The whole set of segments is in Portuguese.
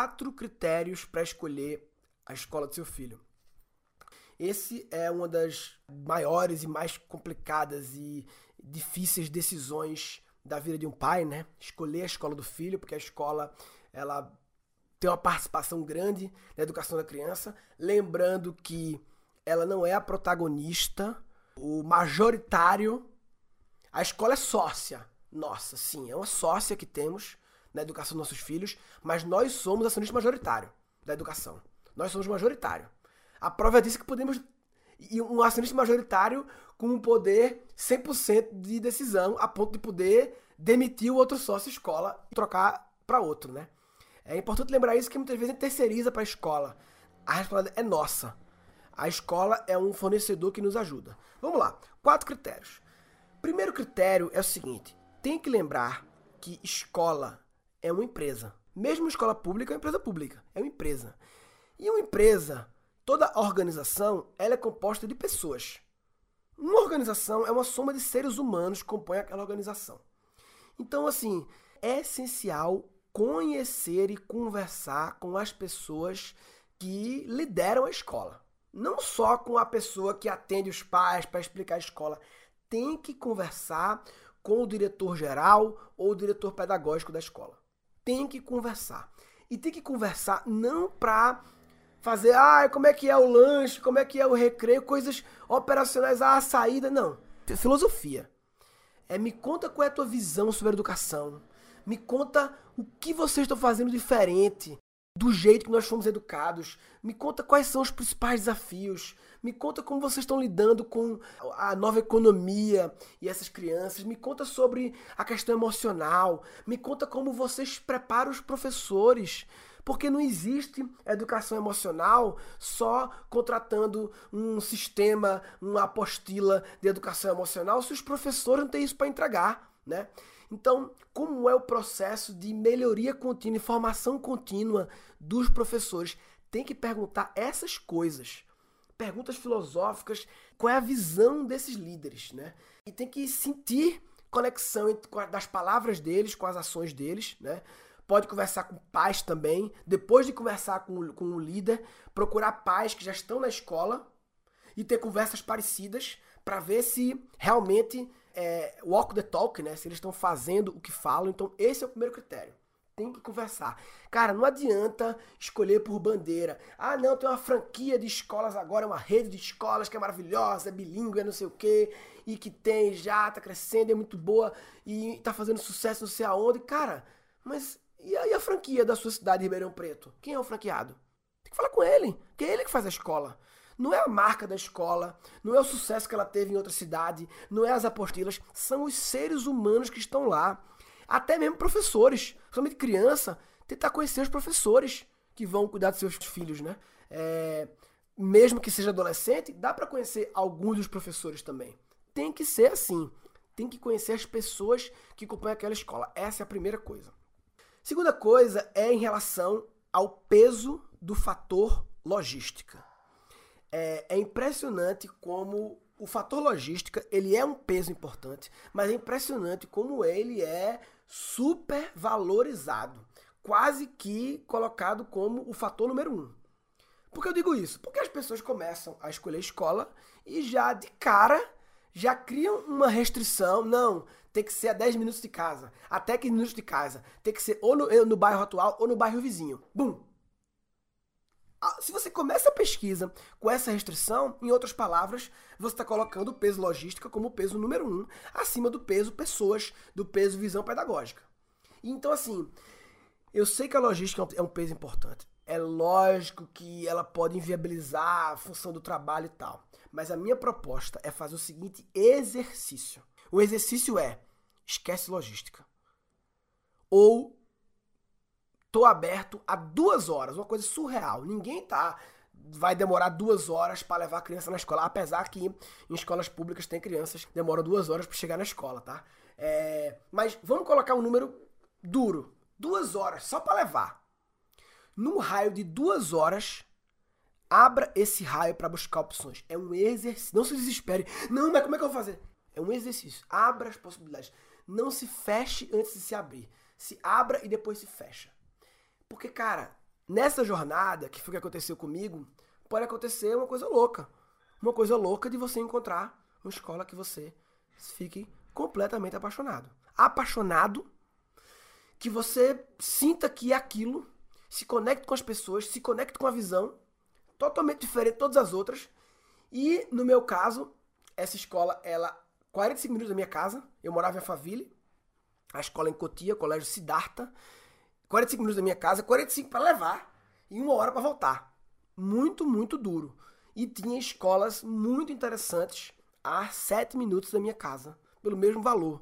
quatro critérios para escolher a escola do seu filho. Esse é uma das maiores e mais complicadas e difíceis decisões da vida de um pai, né? Escolher a escola do filho, porque a escola ela tem uma participação grande na educação da criança, lembrando que ela não é a protagonista, o majoritário. A escola é sócia. Nossa, sim, é uma sócia que temos na educação dos nossos filhos, mas nós somos acionista majoritário da educação. Nós somos majoritário. A prova disso é que podemos. E um acionista majoritário com um poder 100% de decisão, a ponto de poder demitir o outro sócio escola e trocar para outro, né? É importante lembrar isso que muitas vezes a gente terceiriza para a escola. A responsabilidade é nossa. A escola é um fornecedor que nos ajuda. Vamos lá. Quatro critérios. Primeiro critério é o seguinte: tem que lembrar que escola é uma empresa. Mesmo escola pública é uma empresa pública. É uma empresa. E uma empresa Toda organização ela é composta de pessoas. Uma organização é uma soma de seres humanos que compõem aquela organização. Então, assim, é essencial conhecer e conversar com as pessoas que lideram a escola. Não só com a pessoa que atende os pais para explicar a escola. Tem que conversar com o diretor geral ou o diretor pedagógico da escola. Tem que conversar. E tem que conversar não para fazer, ah, como é que é o lanche, como é que é o recreio, coisas operacionais, ah, a saída, não. Filosofia. É me conta qual é a tua visão sobre a educação. Me conta o que vocês estão fazendo diferente do jeito que nós fomos educados. Me conta quais são os principais desafios. Me conta como vocês estão lidando com a nova economia e essas crianças. Me conta sobre a questão emocional. Me conta como vocês preparam os professores. Porque não existe educação emocional só contratando um sistema, uma apostila de educação emocional se os professores não têm isso para entregar, né? Então, como é o processo de melhoria contínua e formação contínua dos professores? Tem que perguntar essas coisas. Perguntas filosóficas, qual é a visão desses líderes, né? E tem que sentir conexão das palavras deles com as ações deles, né? pode conversar com pais também. Depois de conversar com, com o líder, procurar pais que já estão na escola e ter conversas parecidas para ver se realmente é, walk the talk, né? Se eles estão fazendo o que falam. Então, esse é o primeiro critério. Tem que conversar. Cara, não adianta escolher por bandeira. Ah, não, tem uma franquia de escolas agora, uma rede de escolas que é maravilhosa, é bilíngue, é não sei o quê, e que tem já, tá crescendo, é muito boa, e tá fazendo sucesso não sei aonde. Cara, mas e aí a franquia da sua cidade, Ribeirão Preto? Quem é o franqueado? Tem que falar com ele, que é ele que faz a escola. Não é a marca da escola, não é o sucesso que ela teve em outra cidade, não é as apostilas, são os seres humanos que estão lá. Até mesmo professores, somente criança, tentar conhecer os professores que vão cuidar dos seus filhos, né? É, mesmo que seja adolescente, dá para conhecer alguns dos professores também. Tem que ser assim. Tem que conhecer as pessoas que compõem aquela escola. Essa é a primeira coisa. Segunda coisa é em relação ao peso do fator logística. É, é, impressionante como o fator logística ele é um peso importante, mas é impressionante como ele é super valorizado, quase que colocado como o fator número um. Por que eu digo isso? Porque as pessoas começam a escolher escola e já de cara já criam uma restrição. Não, tem que ser a 10 minutos de casa. Até 15 minutos de casa. Tem que ser ou no, no bairro atual ou no bairro vizinho. Bum! Ah, se você começa a pesquisa com essa restrição, em outras palavras, você está colocando o peso logística como o peso número um, acima do peso pessoas, do peso visão pedagógica. Então, assim, eu sei que a logística é um peso importante. É lógico que ela pode inviabilizar a função do trabalho e tal. Mas a minha proposta é fazer o seguinte exercício. O exercício é: esquece logística. Ou tô aberto a duas horas, uma coisa surreal. Ninguém tá vai demorar duas horas para levar a criança na escola, apesar que em escolas públicas tem crianças que demoram duas horas para chegar na escola, tá? É, mas vamos colocar um número duro, duas horas só para levar. Num raio de duas horas, abra esse raio para buscar opções. É um exercício. Não se desespere. Não, mas como é que eu vou fazer? É um exercício. Abra as possibilidades. Não se feche antes de se abrir. Se abra e depois se fecha. Porque, cara, Nessa jornada, que foi o que aconteceu comigo, pode acontecer uma coisa louca. Uma coisa louca de você encontrar uma escola que você fique completamente apaixonado. Apaixonado, que você sinta que é aquilo, se conecte com as pessoas, se conecte com a visão, totalmente diferente de todas as outras. E no meu caso, essa escola, ela 45 minutos da minha casa, eu morava em Alphaville, a escola em Cotia, colégio Siddhartha, 45 minutos da minha casa, 45 para levar e uma hora para voltar. Muito, muito duro. E tinha escolas muito interessantes a 7 minutos da minha casa, pelo mesmo valor.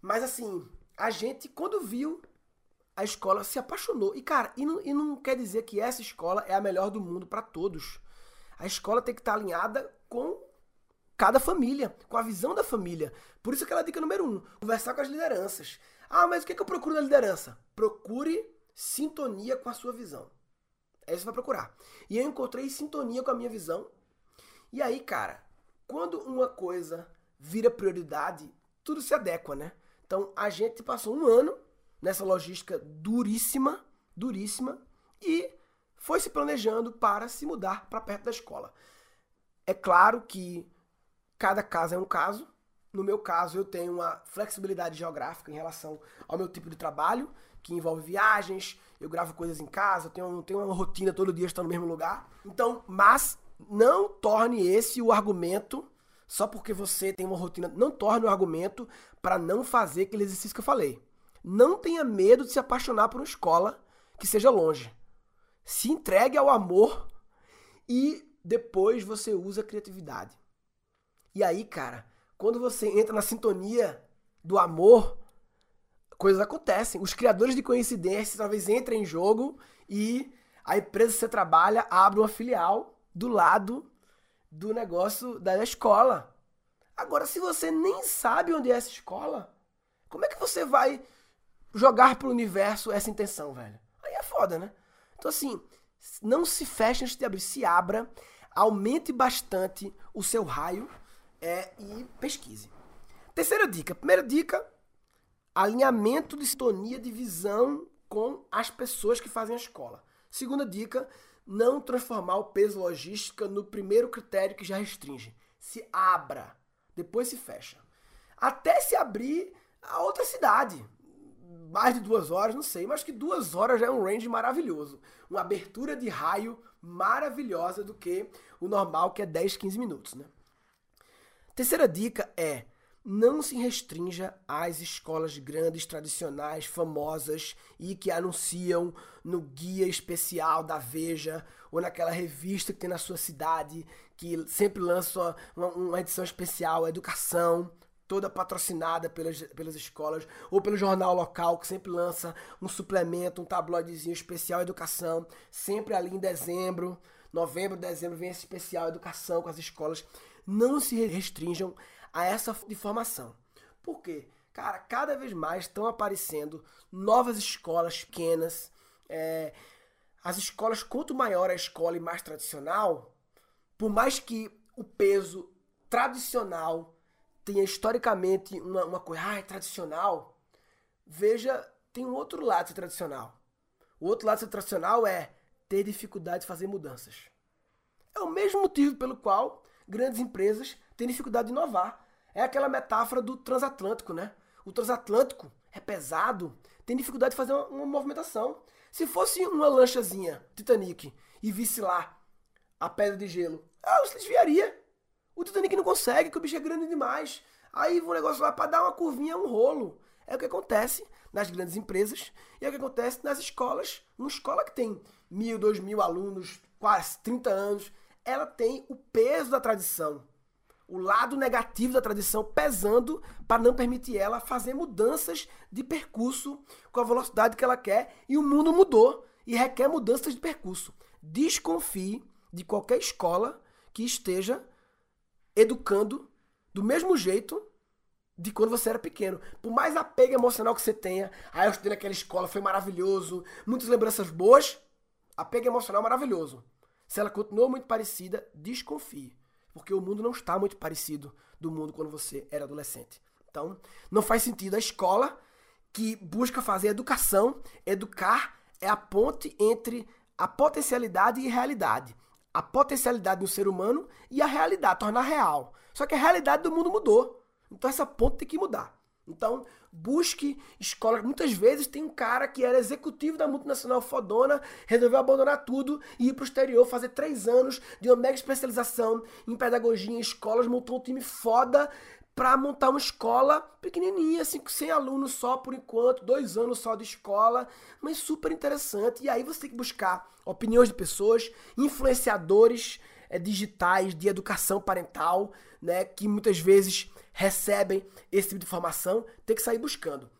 Mas assim, a gente, quando viu a escola, se apaixonou. E cara, e não, e não quer dizer que essa escola é a melhor do mundo para todos. A escola tem que estar alinhada com cada família, com a visão da família. Por isso aquela dica número um, conversar com as lideranças. Ah, mas o que, é que eu procuro na liderança? Procure sintonia com a sua visão. É isso que você vai procurar. E eu encontrei sintonia com a minha visão. E aí, cara, quando uma coisa vira prioridade, tudo se adequa, né? Então a gente passou um ano nessa logística duríssima, duríssima, e foi se planejando para se mudar para perto da escola. É claro que cada caso é um caso, no meu caso, eu tenho uma flexibilidade geográfica em relação ao meu tipo de trabalho, que envolve viagens, eu gravo coisas em casa, eu tenho, tenho uma rotina todo dia estar no mesmo lugar. Então, mas não torne esse o argumento só porque você tem uma rotina. Não torne o argumento para não fazer aquele exercício que eu falei. Não tenha medo de se apaixonar por uma escola que seja longe. Se entregue ao amor e depois você usa a criatividade. E aí, cara, quando você entra na sintonia do amor, coisas acontecem. Os criadores de coincidências talvez entrem em jogo e a empresa que você trabalha abre uma filial do lado do negócio da escola. Agora, se você nem sabe onde é essa escola, como é que você vai jogar pro universo essa intenção, velho? Aí é foda, né? Então, assim, não se feche antes de abrir, se abra, aumente bastante o seu raio é, e pesquise. Terceira dica. Primeira dica, alinhamento de sintonia de visão com as pessoas que fazem a escola. Segunda dica, não transformar o peso logística no primeiro critério que já restringe. Se abra, depois se fecha. Até se abrir a outra cidade. Mais de duas horas, não sei, mas que duas horas já é um range maravilhoso. Uma abertura de raio maravilhosa do que o normal, que é 10, 15 minutos, né? Terceira dica é não se restrinja às escolas grandes, tradicionais, famosas e que anunciam no guia especial da Veja ou naquela revista que tem na sua cidade, que sempre lança uma, uma edição especial, educação, toda patrocinada pelas, pelas escolas, ou pelo jornal local, que sempre lança um suplemento, um tabloidezinho especial educação, sempre ali em dezembro, novembro, dezembro vem esse especial educação com as escolas não se restringam a essa informação. Por quê? Cara, cada vez mais estão aparecendo novas escolas pequenas. É, as escolas, quanto maior a escola e mais tradicional, por mais que o peso tradicional tenha historicamente uma, uma coisa, ah, é tradicional, veja, tem um outro lado de tradicional. O outro lado de tradicional é ter dificuldade de fazer mudanças. É o mesmo motivo pelo qual grandes empresas têm dificuldade de inovar. É aquela metáfora do transatlântico, né? O transatlântico é pesado, tem dificuldade de fazer uma, uma movimentação. Se fosse uma lanchazinha Titanic e visse lá a pedra de gelo, ela se desviaria. O Titanic não consegue, que o bicho é grande demais. Aí o negócio lá para dar uma curvinha um rolo. É o que acontece nas grandes empresas e é o que acontece nas escolas. Uma escola que tem mil, dois mil alunos, quase 30 anos, ela tem o peso da tradição, o lado negativo da tradição pesando para não permitir ela fazer mudanças de percurso com a velocidade que ela quer e o mundo mudou e requer mudanças de percurso. Desconfie de qualquer escola que esteja educando do mesmo jeito de quando você era pequeno. Por mais apego emocional que você tenha, ah, eu estudei naquela escola, foi maravilhoso, muitas lembranças boas, apego emocional maravilhoso. Se ela continuou muito parecida, desconfie. Porque o mundo não está muito parecido do mundo quando você era adolescente. Então, não faz sentido a escola que busca fazer educação, educar é a ponte entre a potencialidade e realidade. A potencialidade do ser humano e a realidade, tornar real. Só que a realidade do mundo mudou. Então essa ponta tem que mudar. Então, busque escolas. Muitas vezes tem um cara que era executivo da multinacional fodona, resolveu abandonar tudo e ir para o exterior fazer três anos de uma mega especialização em pedagogia em escolas, montou um time foda para montar uma escola pequenininha, assim, 100 alunos só por enquanto, dois anos só de escola, mas super interessante. E aí você tem que buscar opiniões de pessoas, influenciadores é, digitais de educação parental, né, que muitas vezes recebem esse tipo de informação, tem que sair buscando.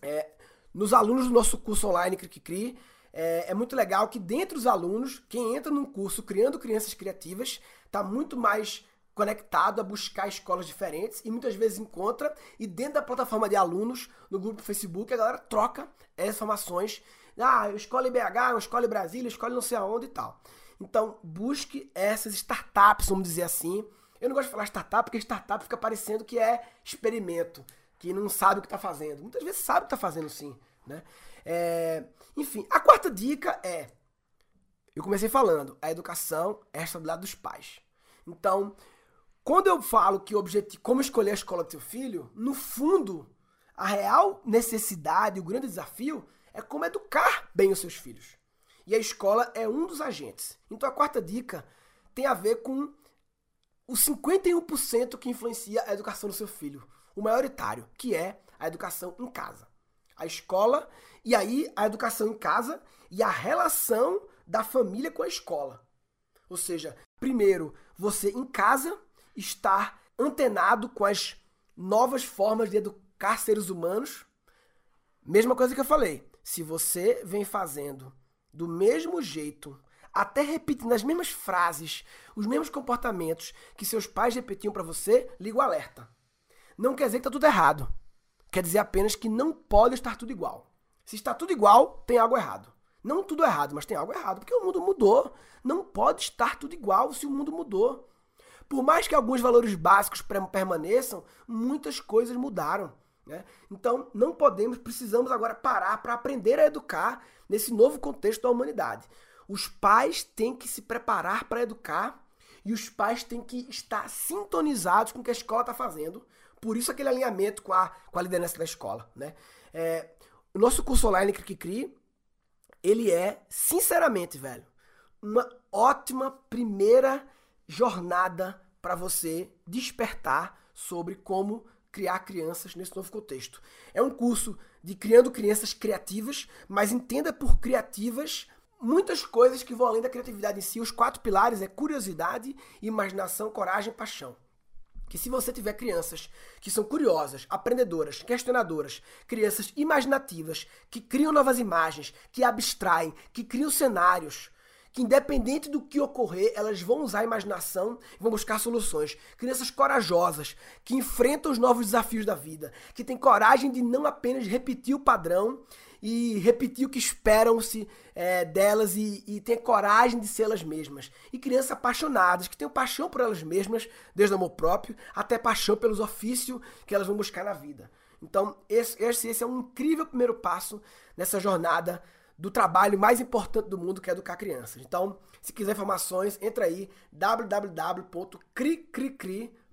É, nos alunos do nosso curso online Cri é, é muito legal que dentro dos alunos, quem entra num curso criando crianças criativas, está muito mais conectado a buscar escolas diferentes e muitas vezes encontra e dentro da plataforma de alunos no grupo do Facebook a galera troca essas informações ah, escola IBH, escola em Brasília, escola não sei aonde e tal. Então, busque essas startups, vamos dizer assim. Eu não gosto de falar startup porque startup fica parecendo que é experimento, que não sabe o que está fazendo. Muitas vezes sabe o que está fazendo sim, né? É, enfim, a quarta dica é, eu comecei falando, a educação é lado dos pais. Então, quando eu falo que objetivo, como escolher a escola do seu filho, no fundo, a real necessidade, o grande desafio é como educar bem os seus filhos. E a escola é um dos agentes. Então a quarta dica tem a ver com o 51% que influencia a educação do seu filho, o maioritário, que é a educação em casa. A escola e aí a educação em casa e a relação da família com a escola. Ou seja, primeiro, você em casa estar antenado com as novas formas de educar seres humanos. Mesma coisa que eu falei. Se você vem fazendo do mesmo jeito, até repetindo as mesmas frases, os mesmos comportamentos que seus pais repetiam para você, liga o alerta. Não quer dizer que está tudo errado. Quer dizer apenas que não pode estar tudo igual. Se está tudo igual, tem algo errado. Não tudo errado, mas tem algo errado, porque o mundo mudou. Não pode estar tudo igual se o mundo mudou. Por mais que alguns valores básicos permaneçam, muitas coisas mudaram. Né? Então, não podemos, precisamos agora parar para aprender a educar nesse novo contexto da humanidade. Os pais têm que se preparar para educar e os pais têm que estar sintonizados com o que a escola está fazendo. Por isso, aquele alinhamento com a, com a liderança da escola. Né? É, o nosso curso online Cri Cri, ele é, sinceramente, velho, uma ótima primeira jornada para você despertar sobre como criar crianças nesse novo contexto. É um curso de criando crianças criativas, mas entenda por criativas muitas coisas que vão além da criatividade em si. Os quatro pilares é curiosidade, imaginação, coragem e paixão. Que se você tiver crianças que são curiosas, aprendedoras, questionadoras, crianças imaginativas, que criam novas imagens, que abstraem, que criam cenários, que independente do que ocorrer, elas vão usar a imaginação e vão buscar soluções. Crianças corajosas, que enfrentam os novos desafios da vida, que têm coragem de não apenas repetir o padrão e repetir o que esperam-se é, delas e, e têm coragem de ser elas mesmas. E crianças apaixonadas, que têm paixão por elas mesmas, desde o amor próprio até paixão pelos ofícios que elas vão buscar na vida. Então, esse, esse, é um incrível primeiro passo nessa jornada do trabalho mais importante do mundo, que é educar crianças. Então, se quiser informações, entra aí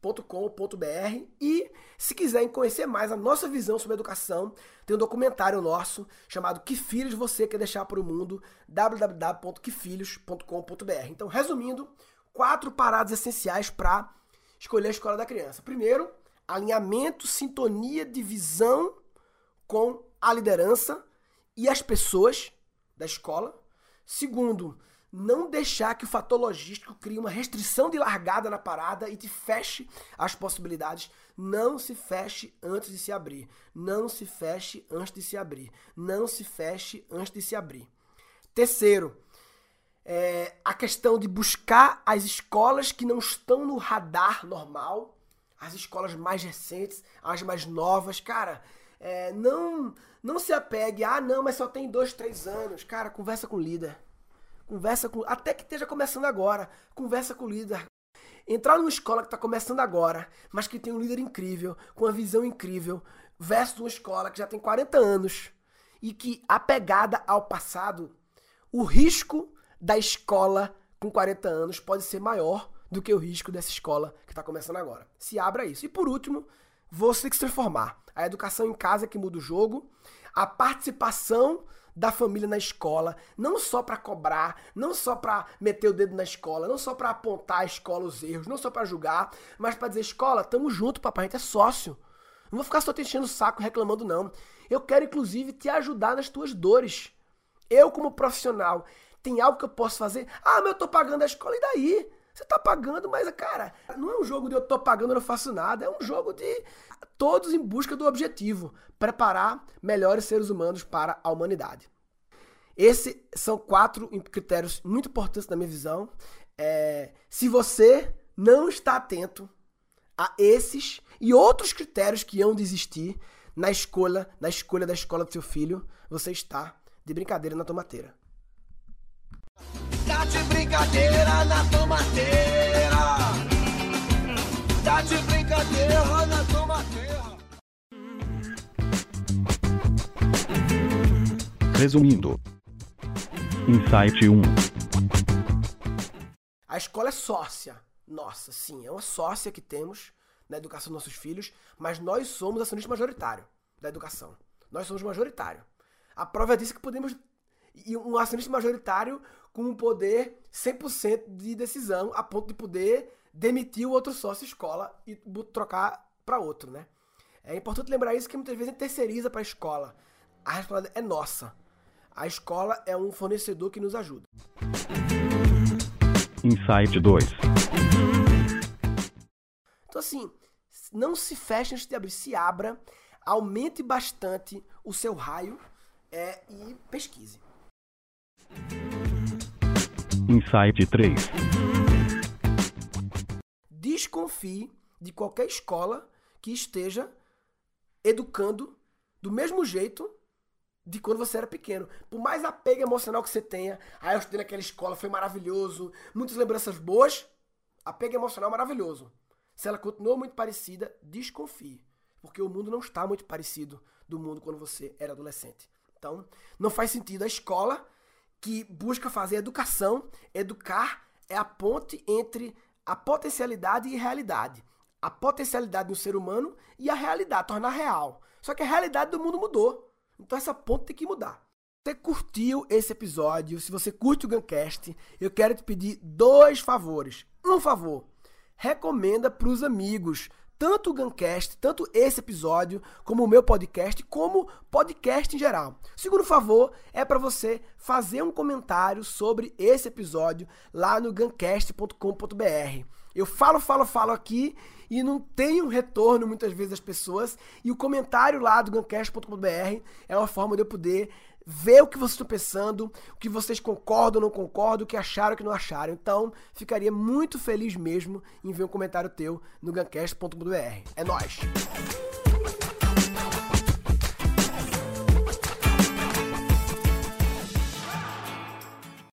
www.cricricri.com.br e se quiserem conhecer mais a nossa visão sobre educação, tem um documentário nosso chamado Que Filhos Você Quer Deixar para o Mundo, www.quefilhos.com.br. Então, resumindo, quatro paradas essenciais para escolher a escola da criança. Primeiro, alinhamento, sintonia de visão com a liderança e as pessoas da escola. Segundo, não deixar que o fator logístico crie uma restrição de largada na parada e te feche as possibilidades. Não se feche antes de se abrir. Não se feche antes de se abrir. Não se feche antes de se abrir. Terceiro, é a questão de buscar as escolas que não estão no radar normal, as escolas mais recentes, as mais novas. Cara, é, não não se apegue, ah, não, mas só tem dois, três anos. Cara, conversa com o líder. Conversa com. Até que esteja começando agora. Conversa com o líder. Entrar numa escola que está começando agora, mas que tem um líder incrível, com uma visão incrível, versus uma escola que já tem 40 anos e que, apegada ao passado, o risco da escola com 40 anos pode ser maior do que o risco dessa escola que está começando agora. Se abra isso. E por último, você tem que se transformar. A educação em casa é que muda o jogo, a participação da família na escola, não só para cobrar, não só para meter o dedo na escola, não só para apontar a escola os erros, não só para julgar, mas para dizer escola, tamo junto, papai, a gente é sócio. Não vou ficar só te enchendo o saco reclamando não. Eu quero inclusive te ajudar nas tuas dores. Eu como profissional, tem algo que eu posso fazer? Ah, mas eu tô pagando a escola e daí? Você tá pagando, mas, cara, não é um jogo de eu tô pagando e não faço nada. É um jogo de todos em busca do objetivo: preparar melhores seres humanos para a humanidade. Esses são quatro critérios muito importantes na minha visão. É, se você não está atento a esses e outros critérios que iam desistir na escolha, na escolha da escola do seu filho, você está de brincadeira na tomateira. Tá de brincadeira na tomateira. Tá de brincadeira na tomateira. Resumindo. Insight 1. A escola é sócia. Nossa, sim, é uma sócia que temos na educação dos nossos filhos, mas nós somos acionista majoritário da educação. Nós somos majoritário. A prova disso é que podemos e um acionista majoritário com um poder 100% de decisão, a ponto de poder demitir o outro sócio escola e trocar para outro, né? É importante lembrar isso que muitas vezes a gente terceiriza para a escola. A responsabilidade é nossa. A escola é um fornecedor que nos ajuda. Insight 2. Então assim, não se feche antes de abrir, se abra, aumente bastante o seu raio é, e pesquise. Insight 3. Desconfie de qualquer escola que esteja educando do mesmo jeito de quando você era pequeno. Por mais apego emocional que você tenha, ah, eu estudei naquela escola, foi maravilhoso, muitas lembranças boas, apego emocional maravilhoso. Se ela continuou muito parecida, desconfie. Porque o mundo não está muito parecido do mundo quando você era adolescente. Então, não faz sentido a escola que busca fazer educação. Educar é a ponte entre a potencialidade e a realidade. A potencialidade do ser humano e a realidade, tornar real. Só que a realidade do mundo mudou. Então essa ponte tem que mudar. Se você curtiu esse episódio, se você curte o Guncast, eu quero te pedir dois favores. Um favor, recomenda para os amigos tanto o Guncast, tanto esse episódio, como o meu podcast, como podcast em geral. O segundo favor é para você fazer um comentário sobre esse episódio lá no guncast.com.br. Eu falo, falo, falo aqui e não tenho retorno muitas vezes das pessoas, e o comentário lá do guncast.com.br é uma forma de eu poder ver o que vocês estão pensando, o que vocês concordam ou não concordam, o que acharam ou que não acharam. Então, ficaria muito feliz mesmo em ver um comentário teu no gancast.br. É nóis!